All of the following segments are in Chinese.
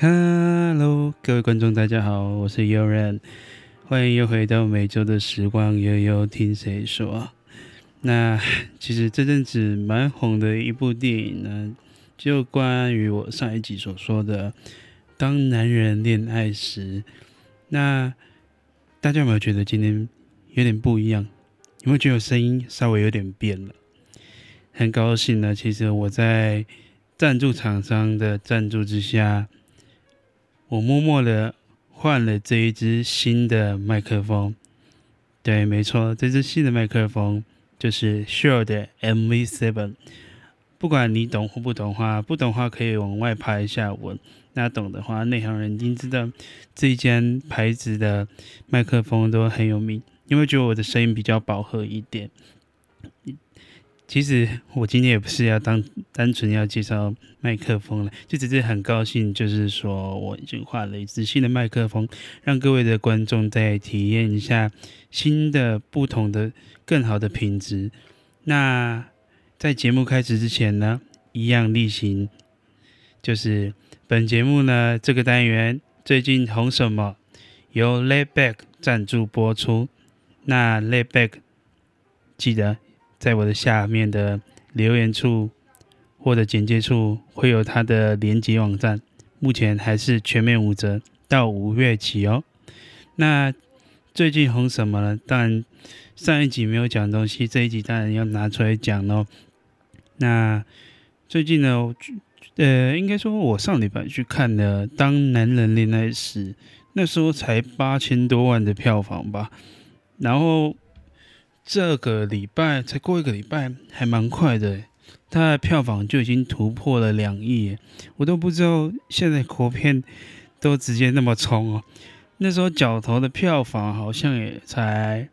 Hello，各位观众，大家好，我是悠然，欢迎又回到每周的时光悠悠听谁说。那其实这阵子蛮红的一部电影呢，就关于我上一集所说的“当男人恋爱时”。那大家有没有觉得今天有点不一样？有没有觉得声音稍微有点变了？很高兴呢，其实我在赞助厂商的赞助之下。我默默的换了这一支新的麦克风，对，没错，这支新的麦克风就是 Shure 的 MV7。不管你懂或不懂话，不懂话可以往外拍一下文，那懂的话，内行人一定知道这一间牌子的麦克风都很有名，因为觉得我的声音比较饱和一点。其实我今天也不是要当单纯要介绍麦克风了，就只是很高兴，就是说我已经换了一支新的麦克风，让各位的观众再体验一下新的、不同的、更好的品质。那在节目开始之前呢，一样例行，就是本节目呢这个单元最近红什么，由 Layback 赞助播出。那 Layback 记得。在我的下面的留言处或者简介处会有它的连接网站，目前还是全面五折，到五月起哦。那最近红什么呢？当然上一集没有讲东西，这一集当然要拿出来讲喽。那最近呢，呃，应该说我上礼拜去看了《当男人恋爱时》，那时候才八千多万的票房吧，然后。这个礼拜才过一个礼拜，还蛮快的，它的票房就已经突破了两亿，我都不知道现在国片都直接那么冲哦。那时候角头的票房好像也才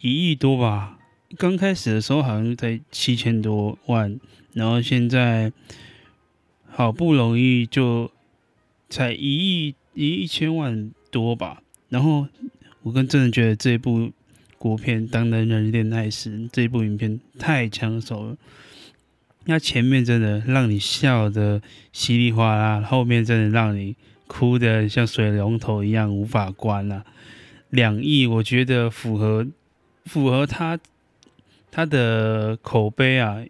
一亿多吧，刚开始的时候好像才七千多万，然后现在好不容易就才一亿一亿一千万多吧，然后我跟真的觉得这一部。国片《当男人恋爱时》这部影片太抢手了，那前面真的让你笑的稀里哗啦，后面真的让你哭的像水龙头一样无法关啊！两亿，我觉得符合符合他他的口碑啊。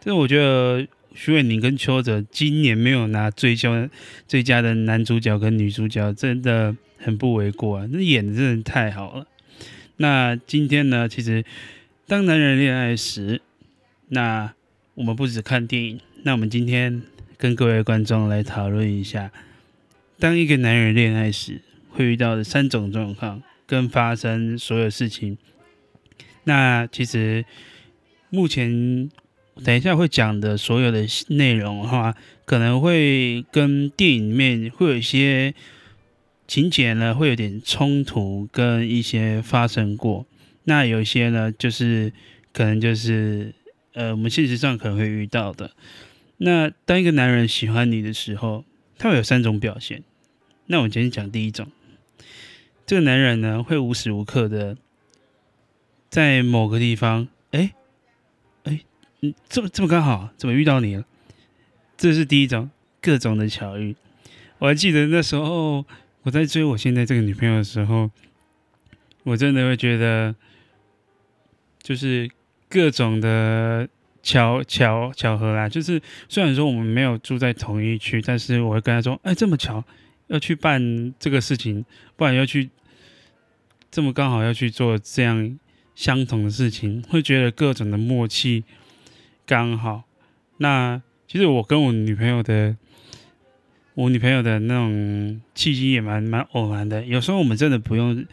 这我觉得徐伟宁跟邱泽今年没有拿最佳最佳的男主角跟女主角，真的很不为过啊！那演的真的太好了。那今天呢，其实当男人恋爱时，那我们不只看电影，那我们今天跟各位观众来讨论一下，当一个男人恋爱时会遇到的三种状况跟发生所有事情。那其实目前等一下会讲的所有的内容的话，可能会跟电影里面会有一些。情节呢会有点冲突，跟一些发生过。那有一些呢，就是可能就是呃，我们现实上可能会遇到的。那当一个男人喜欢你的时候，他会有三种表现。那我们今天讲第一种，这个男人呢会无时无刻的在某个地方，哎哎，嗯，这么这么刚好，怎么遇到你了？这是第一种，各种的巧遇。我还记得那时候。我在追我现在这个女朋友的时候，我真的会觉得，就是各种的巧巧巧合啦。就是虽然说我们没有住在同一区，但是我会跟她说：“哎，这么巧要去办这个事情，不然要去这么刚好要去做这样相同的事情，会觉得各种的默契刚好。”那其实我跟我女朋友的。我女朋友的那种契机也蛮蛮偶然的，有时候我们真的不用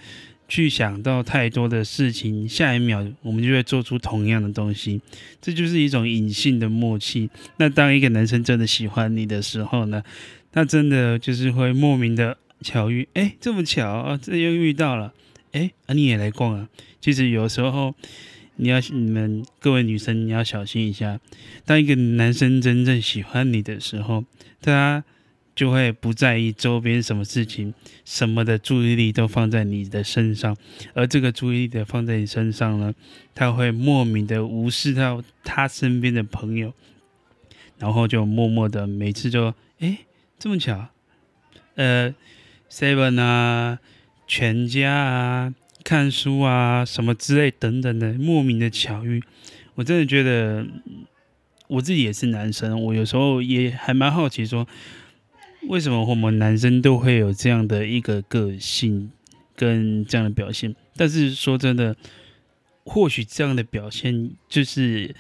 去想到太多的事情，下一秒我们就会做出同样的东西，这就是一种隐性的默契。那当一个男生真的喜欢你的时候呢，那真的就是会莫名的巧遇，哎，这么巧啊，这又遇到了，哎，啊你也来逛啊。其实有时候你要你们各位女生你要小心一下，当一个男生真正喜欢你的时候，他。就会不在意周边什么事情，什么的注意力都放在你的身上，而这个注意力的放在你身上呢，他会莫名的无视到他身边的朋友，然后就默默的每次就，哎，这么巧，呃，seven 啊，全家啊，看书啊，什么之类等等的莫名的巧遇，我真的觉得我自己也是男生，我有时候也还蛮好奇说，为什么我们男生都会有这样的一个个性跟这样的表现？但是说真的，或许这样的表现就是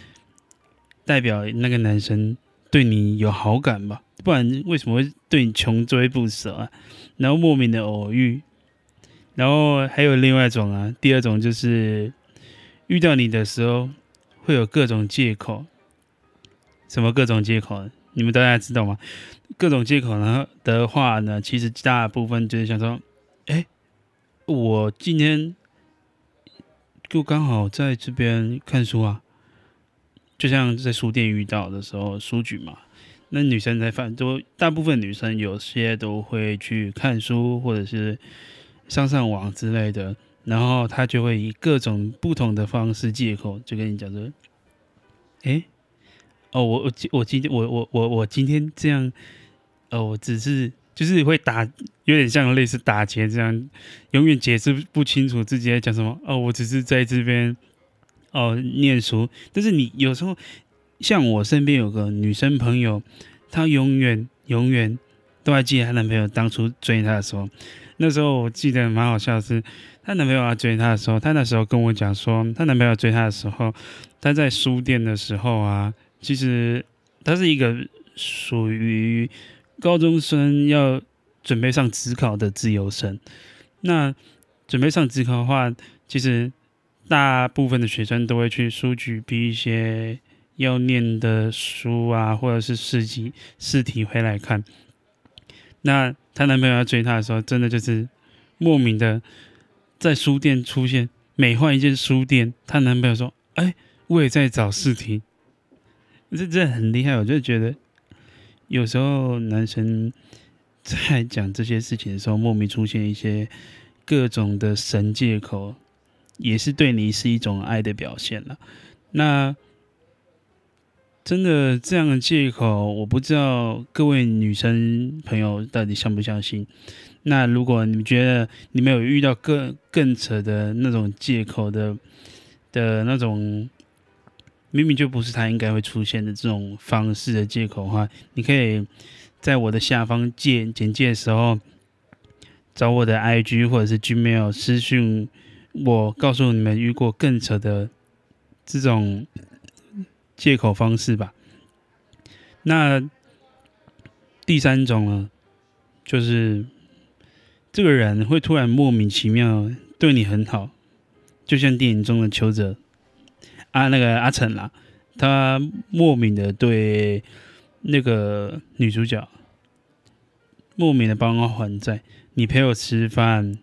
代表那个男生对你有好感吧。不然为什么会对你穷追不舍啊？然后莫名的偶遇，然后还有另外一种啊，第二种就是遇到你的时候会有各种借口。什么各种借口？你们大家知道吗？各种借口呢的话呢，其实大部分就是想说，哎，我今天就刚好在这边看书啊，就像在书店遇到的时候，书局嘛。那女生在饭都，大部分女生有些都会去看书，或者是上上网之类的，然后她就会以各种不同的方式借口，就跟你讲说：“哎，哦，我我我今天我我我我今天这样，哦，我只是就是会打，有点像类似打劫这样，永远解释不清楚自己在讲什么。哦，我只是在这边哦念书，但是你有时候。”像我身边有个女生朋友，她永远永远都还记得她男朋友当初追她的时候。那时候我记得蛮好笑的是，她男朋友要追她的时候，她那时候跟我讲说，她男朋友追她的时候，她在书店的时候啊，其实她是一个属于高中生要准备上职考的自由生。那准备上职考的话，其实大部分的学生都会去书局逼一些。要念的书啊，或者是试题试题回来看。那她男朋友要追她的时候，真的就是莫名的在书店出现。每换一间书店，她男朋友说：“哎，我也在找试题。”这这很厉害，我就觉得有时候男生在讲这些事情的时候，莫名出现一些各种的神借口，也是对你是一种爱的表现了。那。真的这样的借口，我不知道各位女生朋友到底相不相信。那如果你们觉得你们有遇到更更扯的那种借口的的那种，明明就不是他应该会出现的这种方式的借口的话，你可以在我的下方介简介的时候找我的 IG 或者是 Gmail 私讯我，告诉你们遇过更扯的这种。借口方式吧。那第三种呢，就是这个人会突然莫名其妙对你很好，就像电影中的邱泽啊，那个阿成啦，他莫名的对那个女主角莫名的帮我还债，你陪我吃饭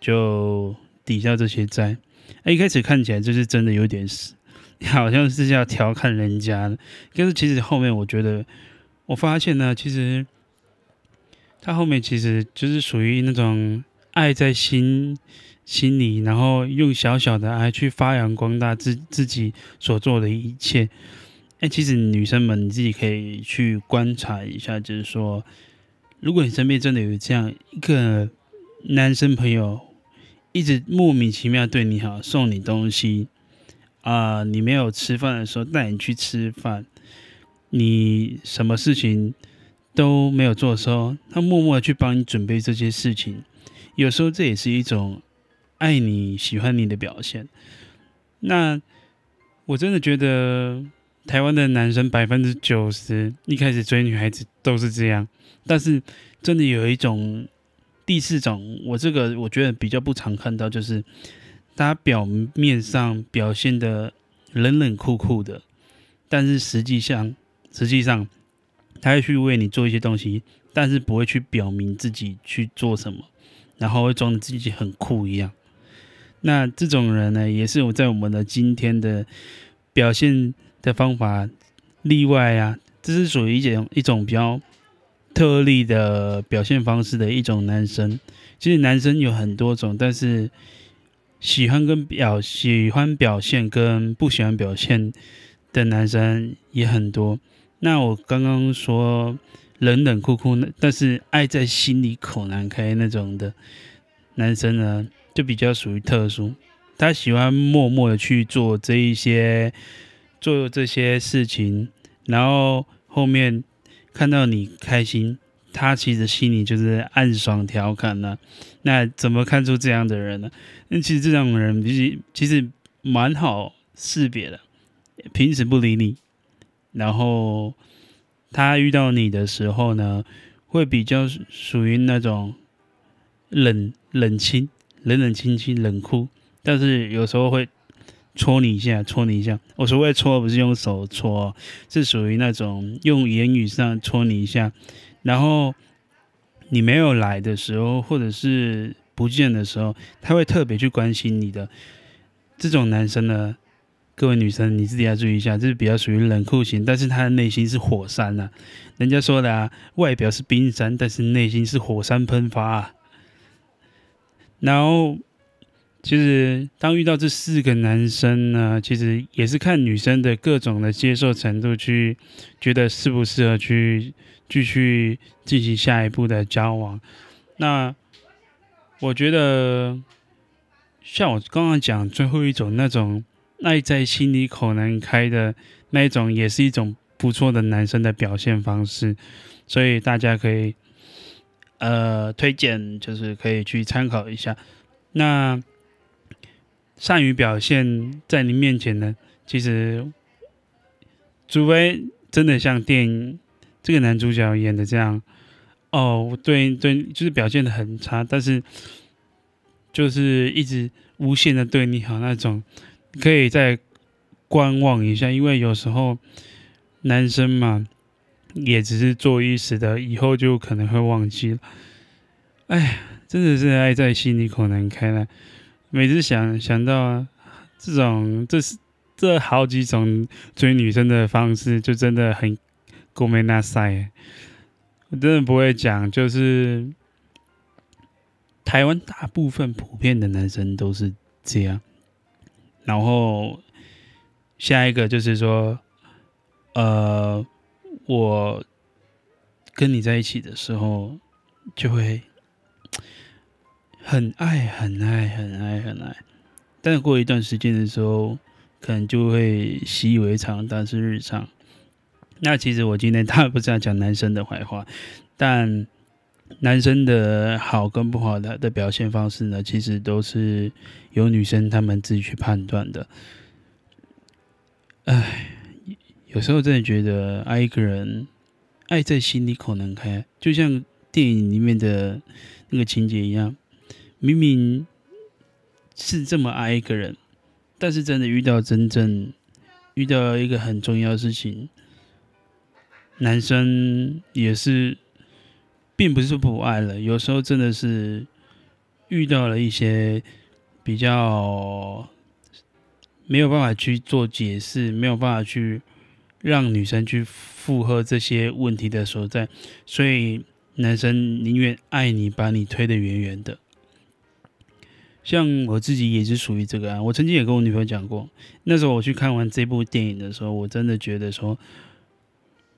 就抵消这些债。哎，一开始看起来就是真的有点死。好像是要调侃人家的，但是其实后面我觉得，我发现呢，其实他后面其实就是属于那种爱在心心里，然后用小小的爱去发扬光大自自己所做的一切。哎，其实女生们你自己可以去观察一下，就是说，如果你身边真的有这样一个男生朋友，一直莫名其妙对你好，送你东西。啊、你没有吃饭的时候带你去吃饭，你什么事情都没有做的时候，他默默的去帮你准备这些事情，有时候这也是一种爱你、喜欢你的表现。那我真的觉得台湾的男生百分之九十一开始追女孩子都是这样，但是真的有一种第四种，我这个我觉得比较不常看到，就是。他表面上表现的冷冷酷酷的，但是实际上，实际上，他会去为你做一些东西，但是不会去表明自己去做什么，然后会装的自己很酷一样。那这种人呢，也是我在我们的今天的表现的方法例外啊，这是属于一种一种比较特例的表现方式的一种男生。其实男生有很多种，但是。喜欢跟表喜欢表现跟不喜欢表现的男生也很多。那我刚刚说冷冷酷酷，但是爱在心里口难开那种的男生呢，就比较属于特殊。他喜欢默默的去做这一些，做这些事情，然后后面看到你开心，他其实心里就是暗爽调侃呢。那怎么看出这样的人呢？那其实这种人其实其实蛮好识别的，平时不理你，然后他遇到你的时候呢，会比较属于那种冷冷清、冷冷清清、冷酷。但是有时候会戳你一下，戳你一下。我所谓戳，不是用手戳，是属于那种用言语上戳你一下。然后你没有来的时候，或者是不见的时候，他会特别去关心你的。这种男生呢，各位女生你自己要注意一下，这是比较属于冷酷型，但是他的内心是火山呐。人家说的啊，外表是冰山，但是内心是火山喷发啊。然后。其实，当遇到这四个男生呢，其实也是看女生的各种的接受程度，去觉得适不适合去继续进行下一步的交往。那我觉得，像我刚刚讲最后一种那种爱在心里口难开的那一种，也是一种不错的男生的表现方式，所以大家可以呃推荐，就是可以去参考一下。那。善于表现在你面前呢，其实，除非真的像电影这个男主角演的这样，哦，对对，就是表现的很差，但是就是一直无限的对你好那种，可以再观望一下，因为有时候男生嘛，也只是做一时的，以后就可能会忘记了。哎呀，真的是爱在心里口难开了。每次想想到这种，这是这好几种追女生的方式，就真的很够没那塞。我真的不会讲，就是台湾大部分普遍的男生都是这样。然后下一个就是说，呃，我跟你在一起的时候就会。很爱很爱很爱很爱，但过一段时间的时候，可能就会习以为常，但是日常。那其实我今天当然不是要讲男生的坏话，但男生的好跟不好的的表现方式呢，其实都是由女生她们自己去判断的。唉，有时候真的觉得爱一个人，爱在心里口难开，就像电影里面的那个情节一样。明明是这么爱一个人，但是真的遇到真正遇到一个很重要的事情，男生也是，并不是不爱了，有时候真的是遇到了一些比较没有办法去做解释，没有办法去让女生去附和这些问题的所在，所以男生宁愿爱你，把你推得远远的。像我自己也是属于这个啊，我曾经也跟我女朋友讲过，那时候我去看完这部电影的时候，我真的觉得说，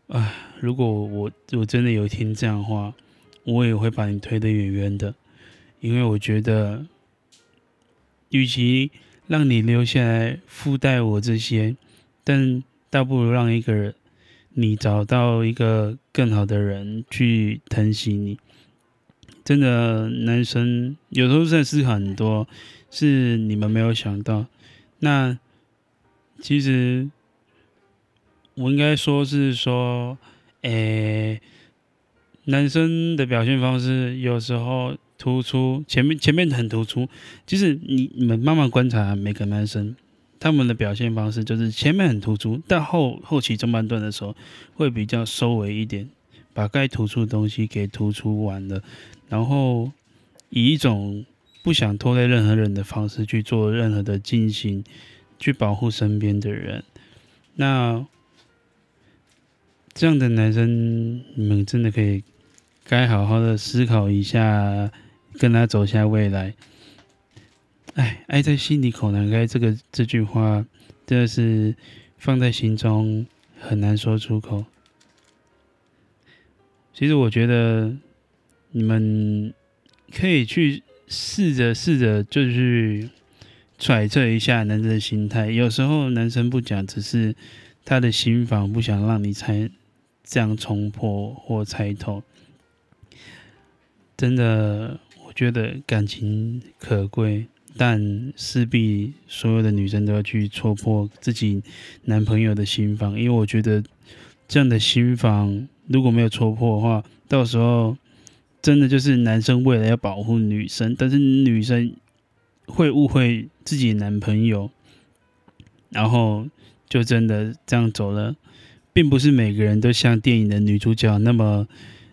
啊，如果我我真的有听这样的话，我也会把你推得远远的，因为我觉得，与其让你留下来附带我这些，但倒不如让一个人，你找到一个更好的人去疼惜你。真的，男生有时候在思考很多，是你们没有想到。那其实我应该说是说，诶，男生的表现方式有时候突出，前面前面很突出。其实你你们慢慢观察每个男生，他们的表现方式就是前面很突出，到后后期中半段的时候会比较收尾一点，把该突出的东西给突出完了。然后以一种不想拖累任何人的方式去做任何的进行，去保护身边的人。那这样的男生，你们真的可以该好好的思考一下，跟他走下未来。哎，爱在心里口难开，这个这句话真的是放在心中很难说出口。其实我觉得你们可以去试着试着，就是揣测一下男生的心态。有时候男生不讲，只是他的心防不想让你猜这样冲破或猜透。真的，我觉得感情可贵，但势必所有的女生都要去戳破自己男朋友的心防，因为我觉得这样的心防如果没有戳破的话，到时候真的就是男生为了要保护女生，但是女生会误会自己男朋友，然后就真的这样走了，并不是每个人都像电影的女主角那么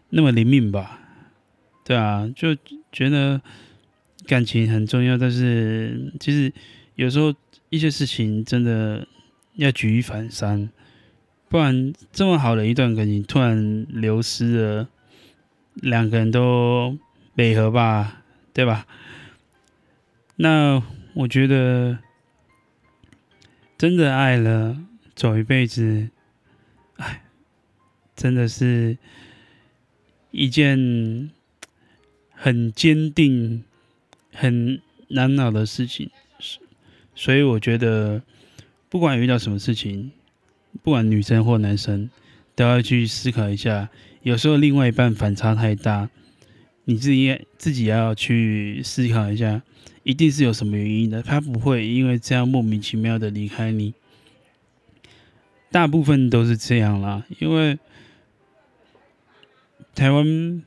那么灵敏吧。对啊，就觉得感情很重要，但是其实有时候一些事情真的要举一反三，不然这么好的一段感情突然流失了，两个人都没合吧，对吧？那我觉得真的爱了，走一辈子，哎，真的是一件。很坚定、很难熬的事情，所以我觉得，不管遇到什么事情，不管女生或男生，都要去思考一下。有时候另外一半反差太大，你自己自己要去思考一下，一定是有什么原因的。他不会因为这样莫名其妙的离开你，大部分都是这样啦。因为台湾。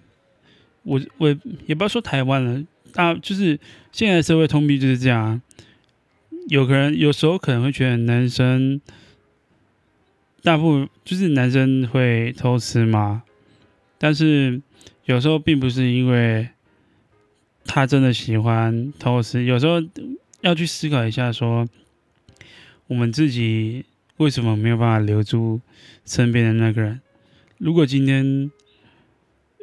我我也不要说台湾了，大就是现在社会通病就是这样。有可能有时候可能会觉得男生，大部分就是男生会偷吃嘛，但是有时候并不是因为他真的喜欢偷吃，有时候要去思考一下，说我们自己为什么没有办法留住身边的那个人？如果今天。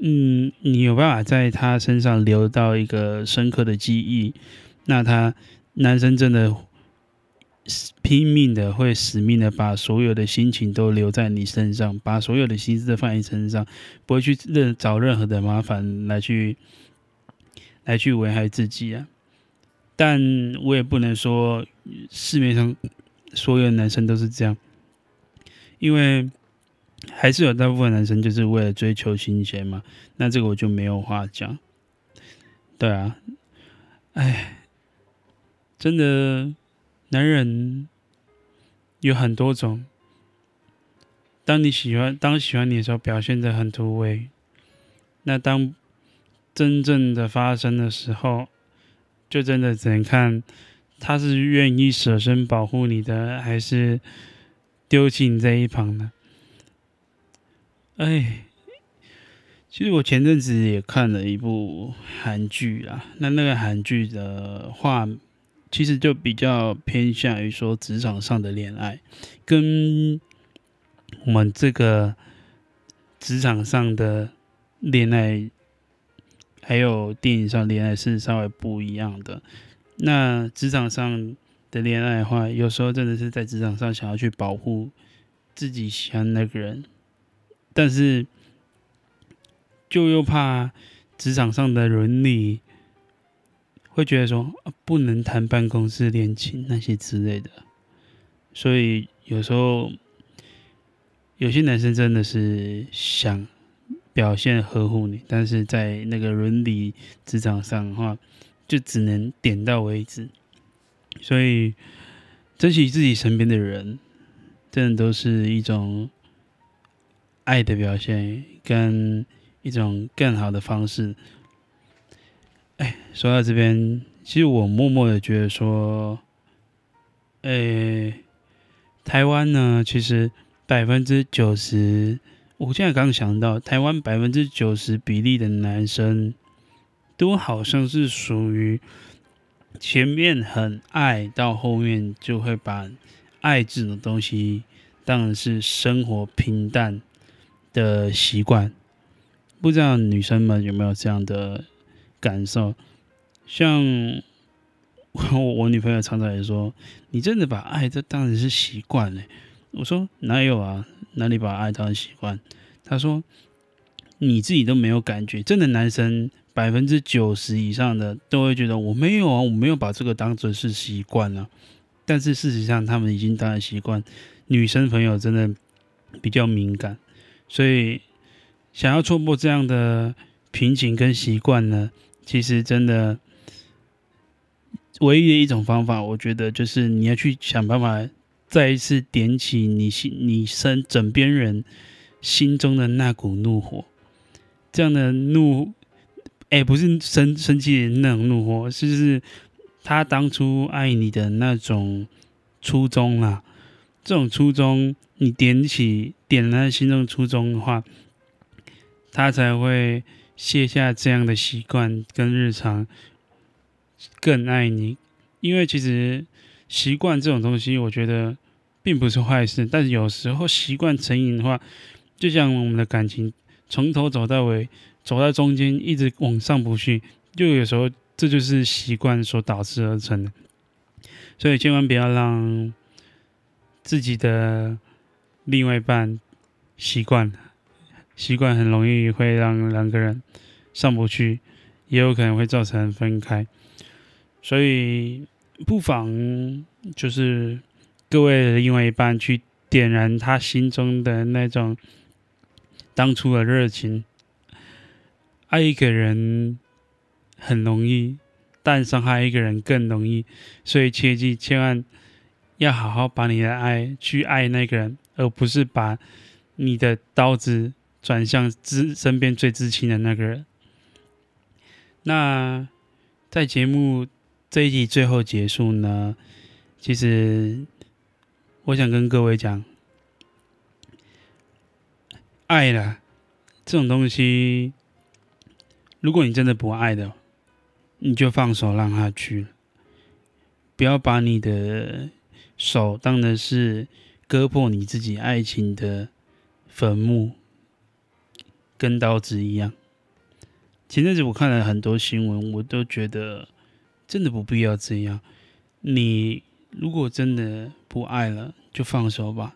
嗯，你有办法在他身上留到一个深刻的记忆，那他男生真的拼命的会死命的把所有的心情都留在你身上，把所有的心思都放在你身上，不会去任找任何的麻烦来去来去危害自己啊。但我也不能说市面上所有男生都是这样，因为。还是有大部分男生就是为了追求新鲜嘛，那这个我就没有话讲。对啊，哎，真的，男人有很多种。当你喜欢，当喜欢你的时候，表现的很突兀。那当真正的发生的时候，就真的只能看他是愿意舍身保护你的，还是丢弃你在一旁的。哎，其实我前阵子也看了一部韩剧啊，那那个韩剧的话，其实就比较偏向于说职场上的恋爱，跟我们这个职场上的恋爱，还有电影上恋爱是稍微不一样的。那职场上的恋爱的话，有时候真的是在职场上想要去保护自己喜欢那个人。但是，就又怕职场上的伦理，会觉得说不能谈办公室恋情那些之类的，所以有时候有些男生真的是想表现呵护你，但是在那个伦理职场上的话，就只能点到为止。所以珍惜自己身边的人，真的都是一种。爱的表现跟一种更好的方式。哎，说到这边，其实我默默的觉得说，哎，台湾呢，其实百分之九十，我现在刚想到，台湾百分之九十比例的男生，都好像是属于前面很爱，到后面就会把爱这种东西当成是生活平淡的习惯，不知道女生们有没有这样的感受？像我，我女朋友常常也说：“你真的把爱这当成是习惯嘞？”我说：“哪有啊？哪里把爱当成习惯？”她说：“你自己都没有感觉。真的，男生百分之九十以上的都会觉得我没有啊，我没有把这个当成是习惯了。但是事实上，他们已经当然习惯。女生朋友真的比较敏感，所以想要戳破这样的瓶颈跟习惯呢，其实真的唯一的一种方法，我觉得就是你要去想办法再一次点起你心、你身枕边人心中的那股怒火。这样的怒，哎、不是生生气那种怒火，是是他当初爱你的那种初衷啊。这种初衷，你点起点了他心中初衷的话，他才会卸下这样的习惯跟日常，更爱你。因为其实习惯这种东西，我觉得并不是坏事。但是有时候习惯成瘾的话，就像我们的感情，从头走到尾，走到中间一直往上不去，就有时候这就是习惯所导致而成的。所以千万不要让。自己的另外一半习惯，习惯很容易会让两个人上不去，也有可能会造成分开。所以不妨就是各位的另外一半去点燃他心中的那种当初的热情。爱一个人很容易，但伤害一个人更容易，所以切记千万。要好好把你的爱去爱那个人，而不是把你的刀子转向自身边最至亲的那个人。那在节目这一集最后结束呢，其实我想跟各位讲，爱了这种东西，如果你真的不爱的，你就放手让他去，不要把你的。手当的是割破你自己爱情的坟墓，跟刀子一样。前阵子我看了很多新闻，我都觉得真的不必要这样。你如果真的不爱了，就放手吧。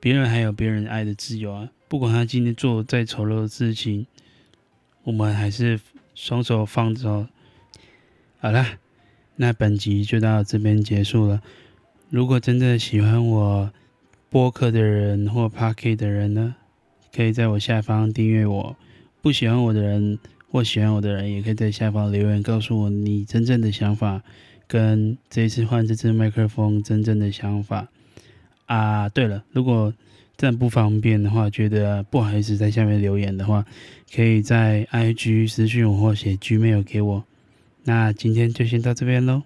别人还有别人爱的自由啊！不管他今天做再丑陋的事情，我们还是双手放着。好了，那本集就到这边结束了。如果真的喜欢我播客的人或 Podcast 的人呢，可以在我下方订阅我；不喜欢我的人或喜欢我的人，也可以在下方留言告诉我你真正的想法，跟这一次换这支麦克风真正的想法。啊，对了，如果真的不方便的话，觉得不好意思在下面留言的话，可以在 IG 私讯我或写 Gmail 给我。那今天就先到这边喽。